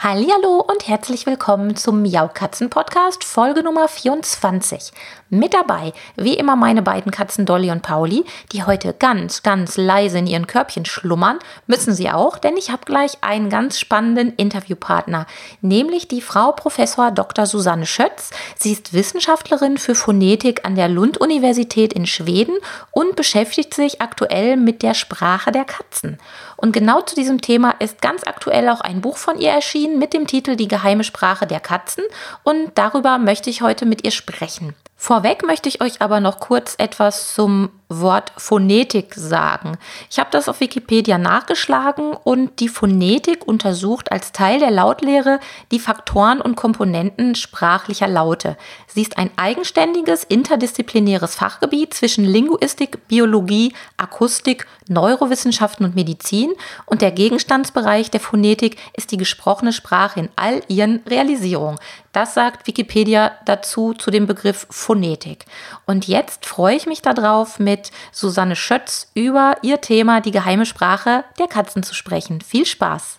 Hallo und herzlich willkommen zum Miaukatzen Podcast Folge Nummer 24. Mit dabei, wie immer, meine beiden Katzen Dolly und Pauli, die heute ganz, ganz leise in ihren Körbchen schlummern. Müssen sie auch, denn ich habe gleich einen ganz spannenden Interviewpartner, nämlich die Frau Professor Dr. Susanne Schötz. Sie ist Wissenschaftlerin für Phonetik an der Lund-Universität in Schweden und beschäftigt sich aktuell mit der Sprache der Katzen. Und genau zu diesem Thema ist ganz aktuell auch ein Buch von ihr erschienen mit dem Titel Die geheime Sprache der Katzen. Und darüber möchte ich heute mit ihr sprechen. Vorweg möchte ich euch aber noch kurz etwas zum Wort Phonetik sagen. Ich habe das auf Wikipedia nachgeschlagen und die Phonetik untersucht als Teil der Lautlehre die Faktoren und Komponenten sprachlicher Laute. Sie ist ein eigenständiges, interdisziplinäres Fachgebiet zwischen Linguistik, Biologie, Akustik, Neurowissenschaften und Medizin und der Gegenstandsbereich der Phonetik ist die gesprochene Sprache in all ihren Realisierungen. Das sagt Wikipedia dazu zu dem Begriff Phonetik. Und jetzt freue ich mich darauf, mit mit Susanne Schötz über ihr Thema die geheime Sprache der Katzen zu sprechen. Viel Spaß!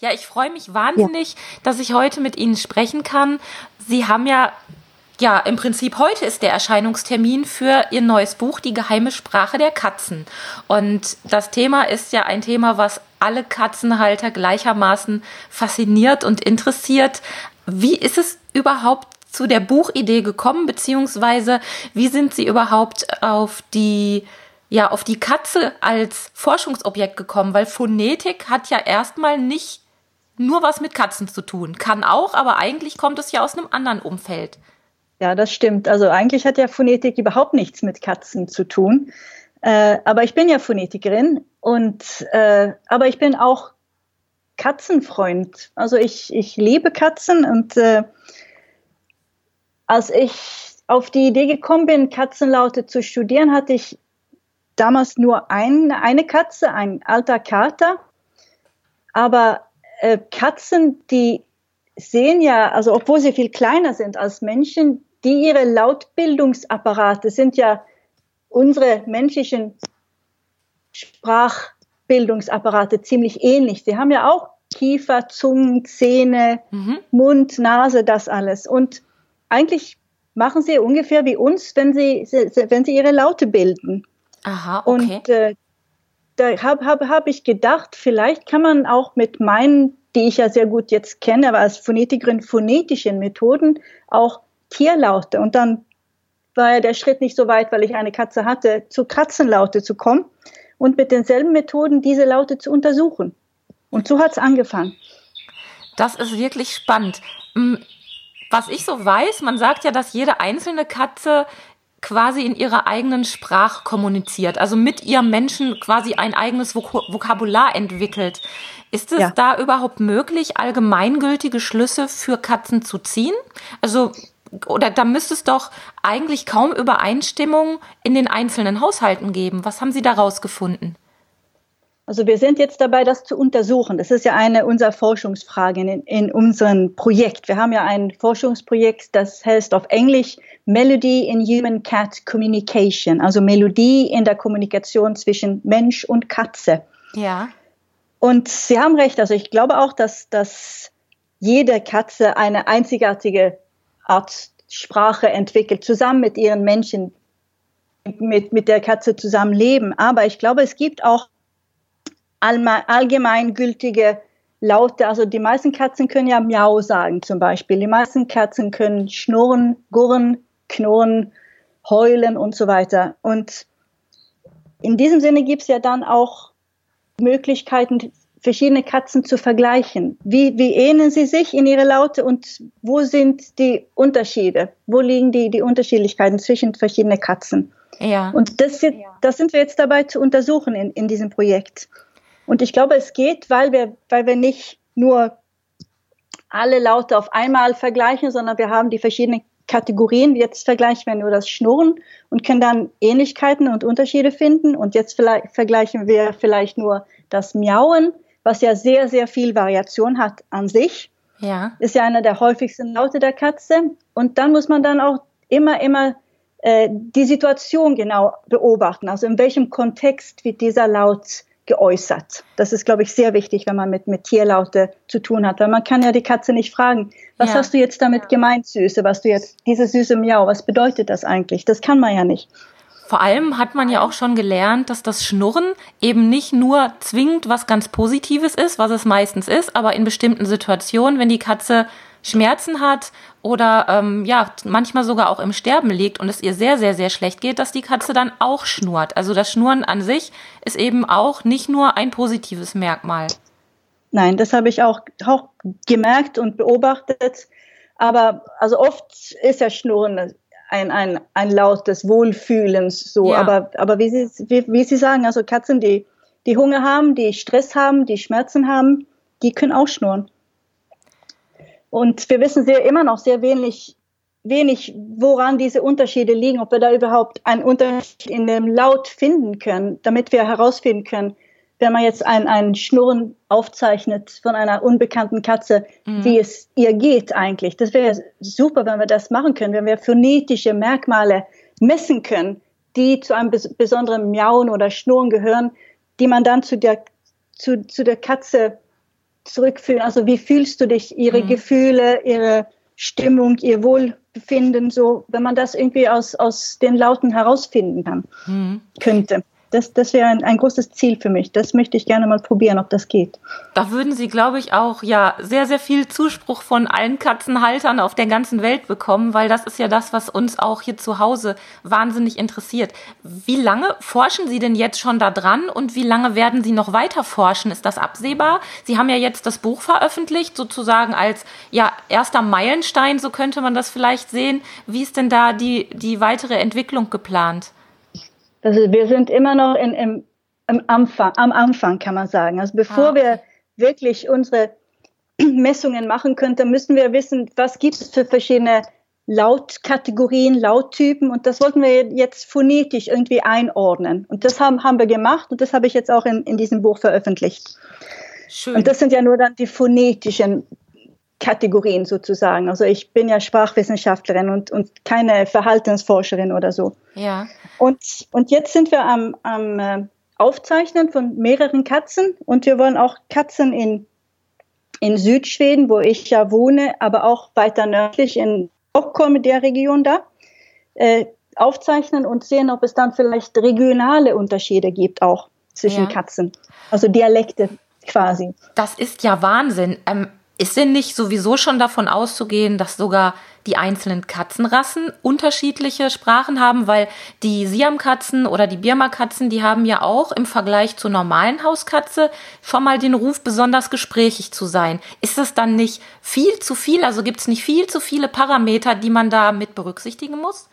Ja, ich freue mich wahnsinnig, ja. dass ich heute mit Ihnen sprechen kann. Sie haben ja, ja, im Prinzip heute ist der Erscheinungstermin für Ihr neues Buch, Die geheime Sprache der Katzen. Und das Thema ist ja ein Thema, was alle Katzenhalter gleichermaßen fasziniert und interessiert. Wie ist es überhaupt zu der Buchidee gekommen, beziehungsweise wie sind Sie überhaupt auf die ja, auf die Katze als Forschungsobjekt gekommen, weil Phonetik hat ja erstmal nicht nur was mit Katzen zu tun. Kann auch, aber eigentlich kommt es ja aus einem anderen Umfeld. Ja, das stimmt. Also eigentlich hat ja Phonetik überhaupt nichts mit Katzen zu tun. Äh, aber ich bin ja Phonetikerin und äh, aber ich bin auch Katzenfreund. Also ich, ich liebe Katzen und äh, als ich auf die Idee gekommen bin, Katzenlaute zu studieren, hatte ich damals nur ein, eine Katze, ein alter Kater. Aber äh, Katzen, die sehen ja, also obwohl sie viel kleiner sind als Menschen, die ihre Lautbildungsapparate sind ja unsere menschlichen Sprachbildungsapparate ziemlich ähnlich. Sie haben ja auch Kiefer, Zungen, Zähne, mhm. Mund, Nase, das alles. Und eigentlich machen sie ungefähr wie uns, wenn sie, wenn sie ihre Laute bilden. Aha, okay. Und äh, da habe hab, hab ich gedacht, vielleicht kann man auch mit meinen, die ich ja sehr gut jetzt kenne, aber als Phonetikerin phonetischen Methoden auch Tierlaute. Und dann war ja der Schritt nicht so weit, weil ich eine Katze hatte, zu Katzenlaute zu kommen und mit denselben Methoden diese Laute zu untersuchen. Und so hat es angefangen. Das ist wirklich spannend. Was ich so weiß, man sagt ja, dass jede einzelne Katze quasi in ihrer eigenen Sprache kommuniziert, also mit ihrem Menschen quasi ein eigenes Vok Vokabular entwickelt. Ist es ja. da überhaupt möglich, allgemeingültige Schlüsse für Katzen zu ziehen? Also oder da müsste es doch eigentlich kaum Übereinstimmung in den einzelnen Haushalten geben. Was haben Sie da rausgefunden? Also wir sind jetzt dabei, das zu untersuchen. Das ist ja eine unserer Forschungsfragen in, in unserem Projekt. Wir haben ja ein Forschungsprojekt, das heißt auf Englisch Melody in Human Cat Communication, also Melodie in der Kommunikation zwischen Mensch und Katze. Ja. Und Sie haben recht. Also ich glaube auch, dass, dass jede Katze eine einzigartige Art Sprache entwickelt, zusammen mit ihren Menschen, mit, mit der Katze zusammen leben. Aber ich glaube, es gibt auch allgemeingültige Laute. Also die meisten Katzen können ja Miau sagen zum Beispiel. Die meisten Katzen können schnurren, gurren, knurren, heulen und so weiter. Und in diesem Sinne gibt es ja dann auch Möglichkeiten, verschiedene Katzen zu vergleichen. Wie, wie ähneln sie sich in ihre Laute und wo sind die Unterschiede? Wo liegen die, die Unterschiedlichkeiten zwischen verschiedenen Katzen? Ja. Und das, das sind wir jetzt dabei zu untersuchen in, in diesem Projekt. Und ich glaube, es geht, weil wir, weil wir nicht nur alle Laute auf einmal vergleichen, sondern wir haben die verschiedenen Kategorien. Jetzt vergleichen wir nur das Schnurren und können dann Ähnlichkeiten und Unterschiede finden. Und jetzt vergleichen wir vielleicht nur das Miauen, was ja sehr, sehr viel Variation hat an sich. Ja. Ist ja einer der häufigsten Laute der Katze. Und dann muss man dann auch immer, immer äh, die Situation genau beobachten. Also in welchem Kontext wird dieser Laut geäußert. Das ist, glaube ich, sehr wichtig, wenn man mit, mit Tierlaute zu tun hat, weil man kann ja die Katze nicht fragen, was ja. hast du jetzt damit gemeint, Süße, was du jetzt, diese süße Miau, was bedeutet das eigentlich? Das kann man ja nicht. Vor allem hat man ja auch schon gelernt, dass das Schnurren eben nicht nur zwingend was ganz Positives ist, was es meistens ist, aber in bestimmten Situationen, wenn die Katze Schmerzen hat oder ähm, ja, manchmal sogar auch im Sterben liegt und es ihr sehr, sehr, sehr schlecht geht, dass die Katze dann auch schnurrt. Also das Schnurren an sich ist eben auch nicht nur ein positives Merkmal. Nein, das habe ich auch, auch gemerkt und beobachtet. Aber also oft ist ja Schnurren ein, ein, ein Laut des Wohlfühlens so. Ja. Aber, aber wie, Sie, wie, wie Sie sagen, also Katzen, die, die Hunger haben, die Stress haben, die Schmerzen haben, die können auch schnurren. Und wir wissen sehr immer noch sehr wenig, wenig, woran diese Unterschiede liegen, ob wir da überhaupt einen Unterschied in dem Laut finden können, damit wir herausfinden können, wenn man jetzt ein, ein Schnurren aufzeichnet von einer unbekannten Katze, mhm. wie es ihr geht eigentlich. Das wäre super, wenn wir das machen können, wenn wir phonetische Merkmale messen können, die zu einem bes besonderen Miauen oder Schnurren gehören, die man dann zu der, zu, zu der Katze zurückführen. Also wie fühlst du dich, ihre mhm. Gefühle, ihre Stimmung, ihr Wohlbefinden, so, wenn man das irgendwie aus, aus den Lauten herausfinden kann, mhm. könnte das, das wäre ein, ein großes Ziel für mich. Das möchte ich gerne mal probieren, ob das geht. Da würden Sie, glaube ich, auch ja sehr, sehr viel Zuspruch von allen Katzenhaltern auf der ganzen Welt bekommen, weil das ist ja das, was uns auch hier zu Hause wahnsinnig interessiert. Wie lange forschen Sie denn jetzt schon da dran und wie lange werden Sie noch weiter forschen? Ist das absehbar? Sie haben ja jetzt das Buch veröffentlicht, sozusagen als ja erster Meilenstein, so könnte man das vielleicht sehen. Wie ist denn da die, die weitere Entwicklung geplant? Also wir sind immer noch in, im, im Anfang, am Anfang, kann man sagen. Also bevor ah, okay. wir wirklich unsere Messungen machen können, dann müssen wir wissen, was gibt es für verschiedene Lautkategorien, Lauttypen und das wollten wir jetzt phonetisch irgendwie einordnen. Und das haben, haben wir gemacht und das habe ich jetzt auch in, in diesem Buch veröffentlicht. Schön. Und das sind ja nur dann die phonetischen Kategorien sozusagen. Also ich bin ja Sprachwissenschaftlerin und, und keine Verhaltensforscherin oder so. Ja. Und, und jetzt sind wir am, am äh, Aufzeichnen von mehreren Katzen und wir wollen auch Katzen in, in Südschweden, wo ich ja wohne, aber auch weiter nördlich in Stockholm, der Region da, äh, aufzeichnen und sehen, ob es dann vielleicht regionale Unterschiede gibt auch zwischen ja. Katzen. Also Dialekte quasi. Das ist ja Wahnsinn. Ähm, ist denn nicht sowieso schon davon auszugehen, dass sogar die einzelnen Katzenrassen unterschiedliche Sprachen haben, weil die Siamkatzen oder die Birma-Katzen, die haben ja auch im Vergleich zur normalen Hauskatze schon mal den Ruf, besonders gesprächig zu sein. Ist das dann nicht viel zu viel? Also gibt es nicht viel zu viele Parameter, die man da mit berücksichtigen muss?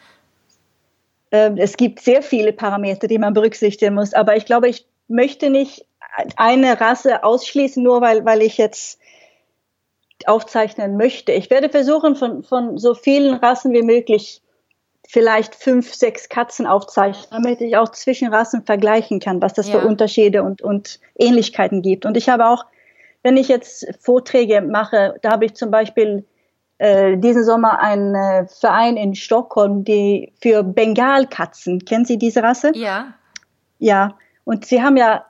Ähm, es gibt sehr viele Parameter, die man berücksichtigen muss, aber ich glaube, ich möchte nicht eine Rasse ausschließen, nur weil, weil ich jetzt aufzeichnen möchte. Ich werde versuchen, von, von so vielen Rassen wie möglich vielleicht fünf, sechs Katzen aufzeichnen, damit ich auch zwischen Rassen vergleichen kann, was das ja. für Unterschiede und, und Ähnlichkeiten gibt. Und ich habe auch, wenn ich jetzt Vorträge mache, da habe ich zum Beispiel äh, diesen Sommer einen äh, Verein in Stockholm, die für Bengalkatzen, kennen Sie diese Rasse? Ja. Ja, und sie haben ja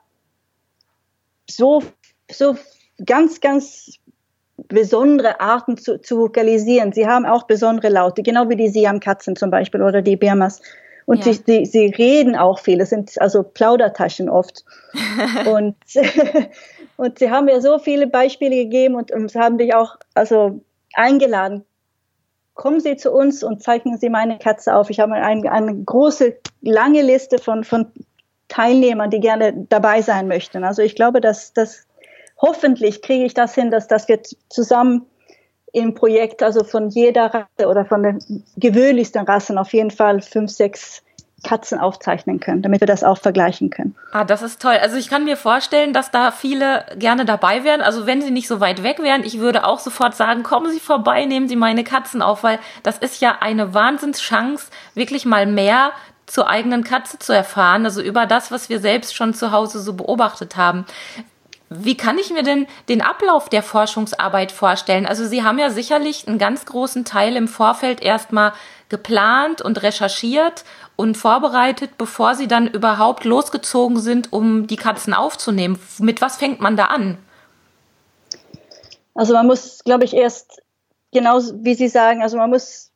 so, so ganz, ganz besondere Arten zu, zu vokalisieren. Sie haben auch besondere Laute, genau wie die Siamkatzen zum Beispiel oder die Birmas. Und ja. sie, sie, sie reden auch viel. Es sind also Plaudertaschen oft. und, und sie haben mir so viele Beispiele gegeben und, und haben dich auch also eingeladen. Kommen Sie zu uns und zeichnen Sie meine Katze auf. Ich habe eine, eine große, lange Liste von, von Teilnehmern, die gerne dabei sein möchten. Also ich glaube, dass das hoffentlich kriege ich das hin, dass, dass wir zusammen im Projekt, also von jeder Rasse oder von den gewöhnlichsten Rassen auf jeden Fall fünf, sechs Katzen aufzeichnen können, damit wir das auch vergleichen können. Ah, das ist toll. Also ich kann mir vorstellen, dass da viele gerne dabei wären. Also wenn sie nicht so weit weg wären, ich würde auch sofort sagen, kommen Sie vorbei, nehmen Sie meine Katzen auf, weil das ist ja eine Wahnsinnschance, wirklich mal mehr zur eigenen Katze zu erfahren, also über das, was wir selbst schon zu Hause so beobachtet haben. Wie kann ich mir denn den Ablauf der Forschungsarbeit vorstellen? Also Sie haben ja sicherlich einen ganz großen Teil im Vorfeld erstmal geplant und recherchiert und vorbereitet, bevor Sie dann überhaupt losgezogen sind, um die Katzen aufzunehmen. Mit was fängt man da an? Also man muss, glaube ich, erst genau wie Sie sagen, also man muss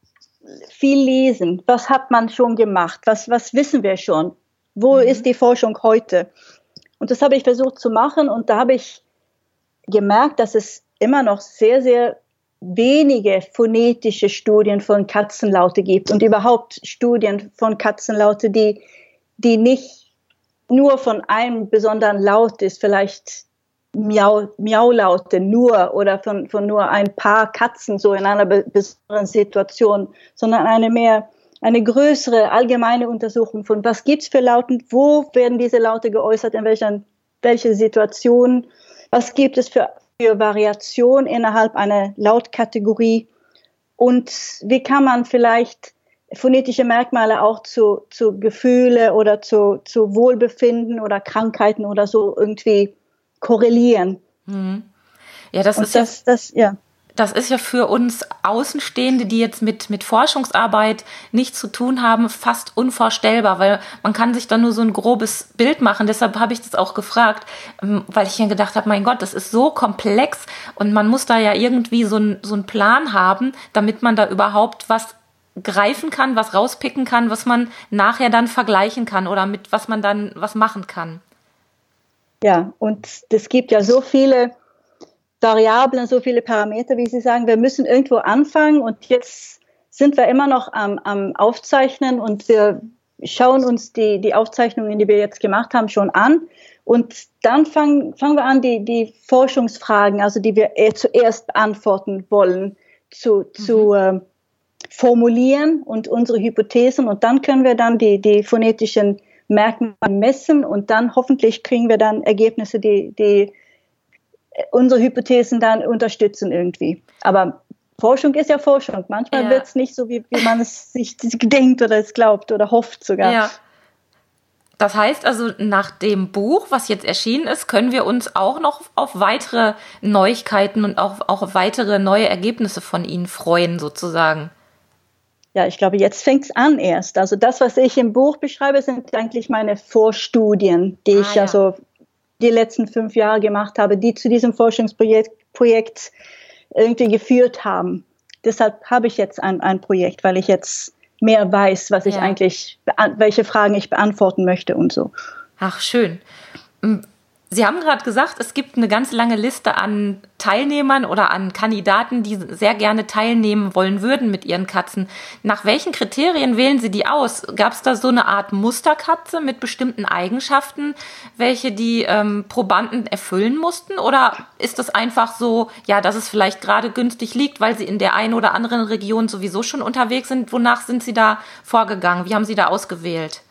viel lesen. Was hat man schon gemacht? Was, was wissen wir schon? Wo mhm. ist die Forschung heute? Und das habe ich versucht zu machen und da habe ich gemerkt, dass es immer noch sehr, sehr wenige phonetische Studien von Katzenlaute gibt und überhaupt Studien von Katzenlaute, die, die nicht nur von einem besonderen Laut ist, vielleicht Miau, Miaulaute nur oder von, von nur ein paar Katzen so in einer besonderen Situation, sondern eine mehr, eine größere allgemeine Untersuchung von was gibt's für Lauten, wo werden diese Laute geäußert, in welchen, welche Situationen, was gibt es für, für Variation innerhalb einer Lautkategorie und wie kann man vielleicht phonetische Merkmale auch zu, zu Gefühle oder zu, zu Wohlbefinden oder Krankheiten oder so irgendwie korrelieren. Mhm. Ja, das Und ist das, ja, das, ja. Das ist ja für uns Außenstehende, die jetzt mit, mit Forschungsarbeit nichts zu tun haben, fast unvorstellbar, weil man kann sich da nur so ein grobes Bild machen. Deshalb habe ich das auch gefragt, ähm, weil ich mir gedacht habe, mein Gott, das ist so komplex und man muss da ja irgendwie so, ein, so einen Plan haben, damit man da überhaupt was greifen kann, was rauspicken kann, was man nachher dann vergleichen kann oder mit was man dann was machen kann. Ja, und es gibt ja so viele Variablen, so viele Parameter, wie Sie sagen. Wir müssen irgendwo anfangen und jetzt sind wir immer noch am, am Aufzeichnen und wir schauen uns die, die Aufzeichnungen, die wir jetzt gemacht haben, schon an. Und dann fangen, fangen wir an, die, die Forschungsfragen, also die wir zuerst beantworten wollen, zu, zu äh, formulieren und unsere Hypothesen. Und dann können wir dann die, die phonetischen Merkmale messen und dann hoffentlich kriegen wir dann Ergebnisse, die, die unsere Hypothesen dann unterstützen irgendwie. Aber Forschung ist ja Forschung. Manchmal ja. wird es nicht so, wie, wie man es sich denkt oder es glaubt oder hofft sogar. Ja. Das heißt also, nach dem Buch, was jetzt erschienen ist, können wir uns auch noch auf weitere Neuigkeiten und auch, auch auf weitere neue Ergebnisse von Ihnen freuen, sozusagen ja, ich glaube, jetzt fängt's an erst. Also das, was ich im Buch beschreibe, sind eigentlich meine Vorstudien, die ah, ich ja. so die letzten fünf Jahre gemacht habe, die zu diesem Forschungsprojekt Projekt irgendwie geführt haben. Deshalb habe ich jetzt ein, ein Projekt, weil ich jetzt mehr weiß, was ich eigentlich, welche Fragen ich beantworten möchte und so. Ach, schön. Sie haben gerade gesagt, es gibt eine ganz lange Liste an Teilnehmern oder an Kandidaten, die sehr gerne teilnehmen wollen würden mit ihren Katzen. Nach welchen Kriterien wählen Sie die aus? Gab es da so eine Art Musterkatze mit bestimmten Eigenschaften, welche die ähm, Probanden erfüllen mussten? Oder ist das einfach so, ja, dass es vielleicht gerade günstig liegt, weil Sie in der einen oder anderen Region sowieso schon unterwegs sind? Wonach sind Sie da vorgegangen? Wie haben Sie da ausgewählt?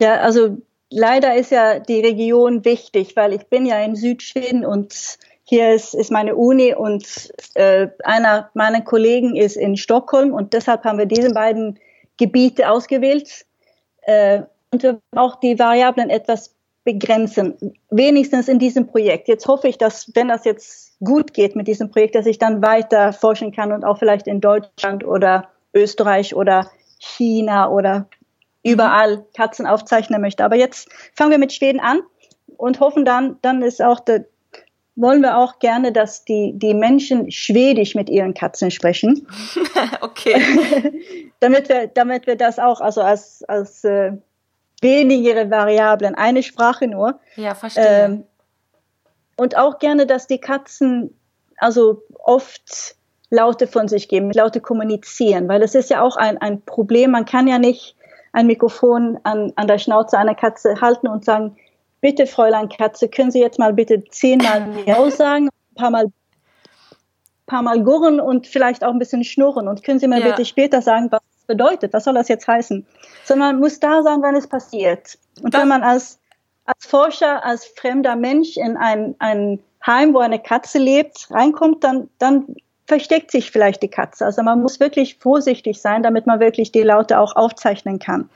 Ja, also leider ist ja die Region wichtig, weil ich bin ja in Südschweden und hier ist, ist meine Uni und äh, einer meiner Kollegen ist in Stockholm und deshalb haben wir diese beiden Gebiete ausgewählt äh, und wir auch die Variablen etwas begrenzen, wenigstens in diesem Projekt. Jetzt hoffe ich, dass wenn das jetzt gut geht mit diesem Projekt, dass ich dann weiter forschen kann und auch vielleicht in Deutschland oder Österreich oder China oder überall Katzen aufzeichnen möchte. Aber jetzt fangen wir mit Schweden an und hoffen dann, dann ist auch der, wollen wir auch gerne, dass die, die Menschen Schwedisch mit ihren Katzen sprechen. okay. damit wir, damit wir das auch, also als, als äh, wenigere Variablen, eine Sprache nur. Ja, verstehe. Ähm, und auch gerne, dass die Katzen also oft Laute von sich geben, Laute kommunizieren, weil das ist ja auch ein, ein Problem. Man kann ja nicht ein Mikrofon an, an der Schnauze einer Katze halten und sagen, bitte Fräulein Katze, können Sie jetzt mal bitte zehnmal Miau sagen, ein paar Mal, paar Mal gurren und vielleicht auch ein bisschen schnurren und können Sie mir ja. bitte später sagen, was, das bedeutet, was soll das jetzt heißen? Sondern man muss da sein, wenn es passiert. Und das wenn man als, als Forscher, als fremder Mensch in ein, ein Heim, wo eine Katze lebt, reinkommt, dann, dann versteckt sich vielleicht die Katze. Also man muss wirklich vorsichtig sein, damit man wirklich die Laute auch aufzeichnen kann.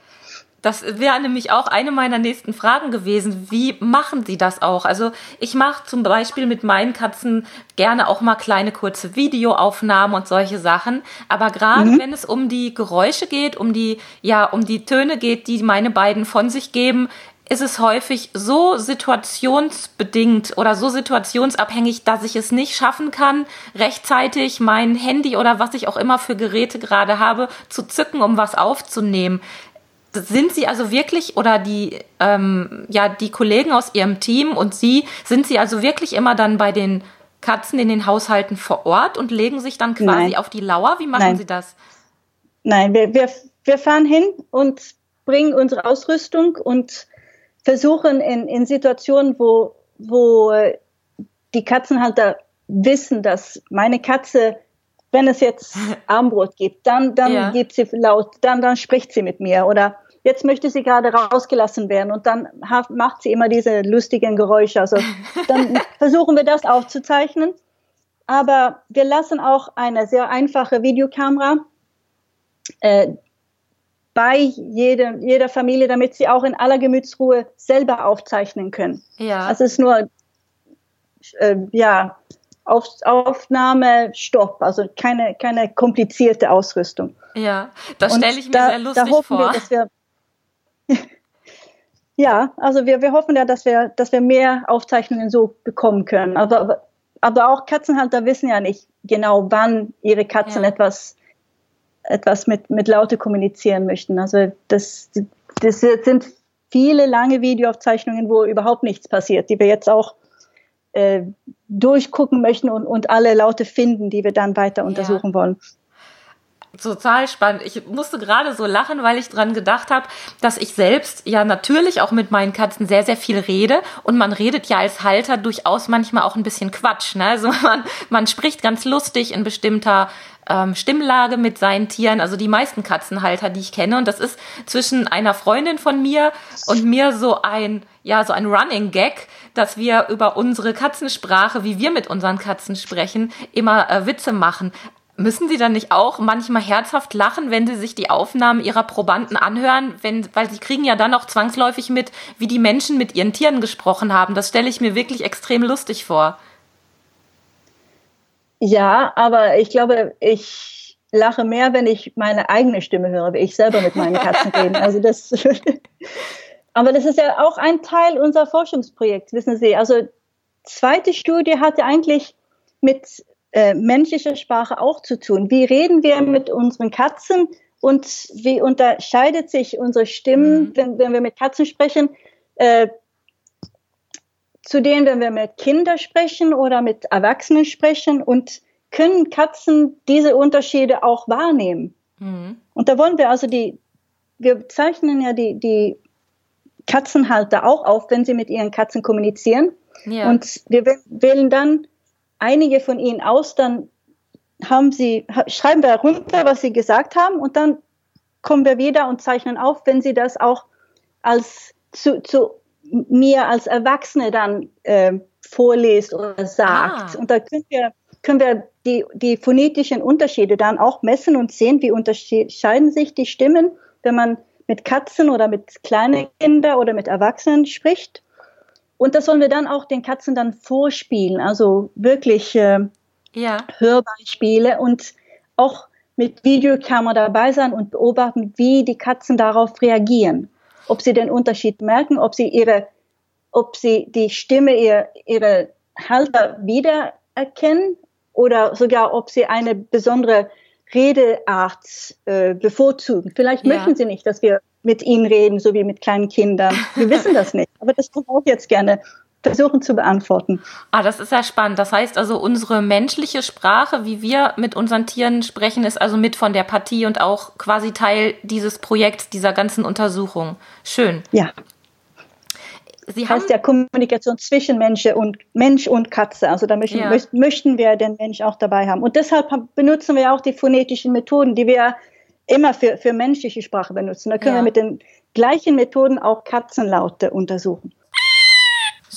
Das wäre nämlich auch eine meiner nächsten Fragen gewesen. Wie machen Sie das auch? Also ich mache zum Beispiel mit meinen Katzen gerne auch mal kleine kurze Videoaufnahmen und solche Sachen. Aber gerade mhm. wenn es um die Geräusche geht, um die, ja, um die Töne geht, die meine beiden von sich geben, ist es häufig so situationsbedingt oder so situationsabhängig, dass ich es nicht schaffen kann, rechtzeitig mein Handy oder was ich auch immer für Geräte gerade habe, zu zücken, um was aufzunehmen. Sind Sie also wirklich oder die, ähm, ja, die Kollegen aus Ihrem Team und Sie, sind Sie also wirklich immer dann bei den Katzen in den Haushalten vor Ort und legen sich dann quasi Nein. auf die Lauer? Wie machen Nein. Sie das? Nein, wir, wir, wir fahren hin und bringen unsere Ausrüstung und versuchen in, in Situationen, wo, wo die Katzenhalter wissen, dass meine Katze, wenn es jetzt Armbrot gibt, dann, dann ja. gibt sie laut, dann, dann spricht sie mit mir oder jetzt möchte sie gerade rausgelassen werden und dann macht sie immer diese lustigen Geräusche. Also dann versuchen wir das aufzuzeichnen. Aber wir lassen auch eine sehr einfache Videokamera äh, bei jedem, jeder Familie, damit sie auch in aller Gemütsruhe selber aufzeichnen können. Ja. Also es ist nur, äh, ja, auf, Aufnahme, Stopp, also keine, keine komplizierte Ausrüstung. Ja, das stelle ich mir da, sehr lustig da hoffen vor. Wir, dass wir, ja, also wir, wir hoffen ja, dass wir, dass wir mehr Aufzeichnungen so bekommen können. Aber, aber auch Katzenhalter wissen ja nicht genau, wann ihre Katzen ja. etwas etwas mit, mit Laute kommunizieren möchten. Also das, das sind viele lange Videoaufzeichnungen, wo überhaupt nichts passiert, die wir jetzt auch äh, durchgucken möchten und, und alle Laute finden, die wir dann weiter untersuchen ja. wollen total spannend. Ich musste gerade so lachen, weil ich dran gedacht habe, dass ich selbst ja natürlich auch mit meinen Katzen sehr, sehr viel rede. Und man redet ja als Halter durchaus manchmal auch ein bisschen Quatsch. Ne? Also man, man spricht ganz lustig in bestimmter ähm, Stimmlage mit seinen Tieren, also die meisten Katzenhalter, die ich kenne. Und das ist zwischen einer Freundin von mir und mir so ein, ja, so ein Running Gag, dass wir über unsere Katzensprache, wie wir mit unseren Katzen sprechen, immer äh, Witze machen. Müssen Sie dann nicht auch manchmal herzhaft lachen, wenn Sie sich die Aufnahmen Ihrer Probanden anhören, wenn, weil Sie kriegen ja dann auch zwangsläufig mit, wie die Menschen mit ihren Tieren gesprochen haben. Das stelle ich mir wirklich extrem lustig vor. Ja, aber ich glaube, ich lache mehr, wenn ich meine eigene Stimme höre, wie ich selber mit meinen Katzen rede. Also das, aber das ist ja auch ein Teil unserer Forschungsprojekts, wissen Sie. Also zweite Studie hatte eigentlich mit äh, menschlicher Sprache auch zu tun. Wie reden wir mit unseren Katzen und wie unterscheidet sich unsere Stimmen, mhm. wenn, wenn wir mit Katzen sprechen? Äh, zu denen, wenn wir mit Kindern sprechen oder mit Erwachsenen sprechen und können Katzen diese Unterschiede auch wahrnehmen. Mhm. Und da wollen wir also die, wir zeichnen ja die, die Katzenhalter auch auf, wenn sie mit ihren Katzen kommunizieren. Ja. Und wir wählen dann einige von ihnen aus, dann haben sie, schreiben wir runter, was sie gesagt haben und dann kommen wir wieder und zeichnen auf, wenn sie das auch als zu, zu mir als Erwachsene dann äh, vorliest oder sagt. Ah. Und da können wir, können wir die, die phonetischen Unterschiede dann auch messen und sehen, wie unterscheiden sich die Stimmen, wenn man mit Katzen oder mit kleinen Kindern oder mit Erwachsenen spricht. Und das sollen wir dann auch den Katzen dann vorspielen, also wirklich äh, ja. Hörbeispiele und auch mit Videokamera dabei sein und beobachten, wie die Katzen darauf reagieren ob sie den Unterschied merken, ob sie ihre, ob sie die Stimme ihr, ihre Halter wiedererkennen oder sogar ob sie eine besondere Redeart äh, bevorzugen. Vielleicht ja. möchten sie nicht, dass wir mit ihnen reden, so wie mit kleinen Kindern. Wir wissen das nicht. Aber das tun wir auch jetzt gerne versuchen zu beantworten. Ah, das ist ja spannend. Das heißt also, unsere menschliche Sprache, wie wir mit unseren Tieren sprechen, ist also mit von der Partie und auch quasi Teil dieses Projekts, dieser ganzen Untersuchung. Schön. Ja. Sie heißt ja Kommunikation zwischen Mensch und Mensch und Katze. Also da möchten, ja. möchten wir den Mensch auch dabei haben. Und deshalb benutzen wir auch die phonetischen Methoden, die wir immer für, für menschliche Sprache benutzen. Da können Ja. wir mit den gleichen Methoden auch Katzenlaute untersuchen.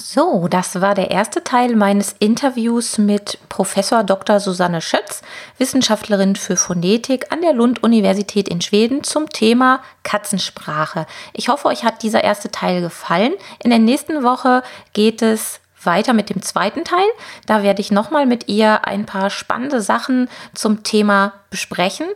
So, das war der erste Teil meines Interviews mit Professor Dr. Susanne Schötz, Wissenschaftlerin für Phonetik an der Lund-Universität in Schweden zum Thema Katzensprache. Ich hoffe, euch hat dieser erste Teil gefallen. In der nächsten Woche geht es weiter mit dem zweiten Teil. Da werde ich nochmal mit ihr ein paar spannende Sachen zum Thema besprechen.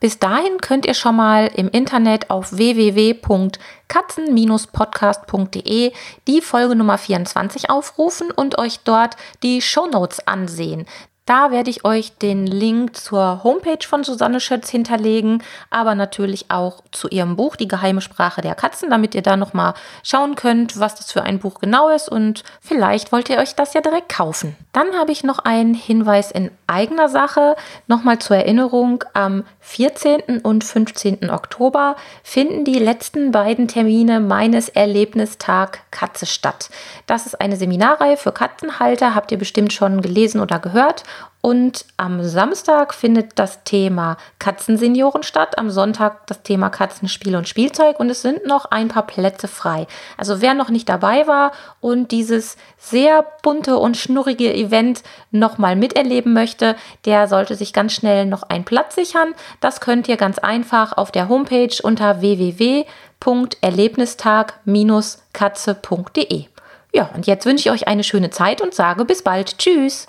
Bis dahin könnt ihr schon mal im Internet auf www.katzen-podcast.de die Folge Nummer 24 aufrufen und euch dort die Shownotes ansehen. Da werde ich euch den Link zur Homepage von Susanne Schötz hinterlegen, aber natürlich auch zu ihrem Buch Die geheime Sprache der Katzen, damit ihr da nochmal schauen könnt, was das für ein Buch genau ist und vielleicht wollt ihr euch das ja direkt kaufen. Dann habe ich noch einen Hinweis in eigener Sache. Nochmal zur Erinnerung, am 14. und 15. Oktober finden die letzten beiden Termine meines Erlebnistag Katze statt. Das ist eine Seminarreihe für Katzenhalter, habt ihr bestimmt schon gelesen oder gehört. Und am Samstag findet das Thema Katzensenioren statt, am Sonntag das Thema Katzenspiel und Spielzeug und es sind noch ein paar Plätze frei. Also wer noch nicht dabei war und dieses sehr bunte und schnurrige Event nochmal miterleben möchte, der sollte sich ganz schnell noch einen Platz sichern. Das könnt ihr ganz einfach auf der Homepage unter www.erlebnistag-katze.de. Ja, und jetzt wünsche ich euch eine schöne Zeit und sage bis bald. Tschüss.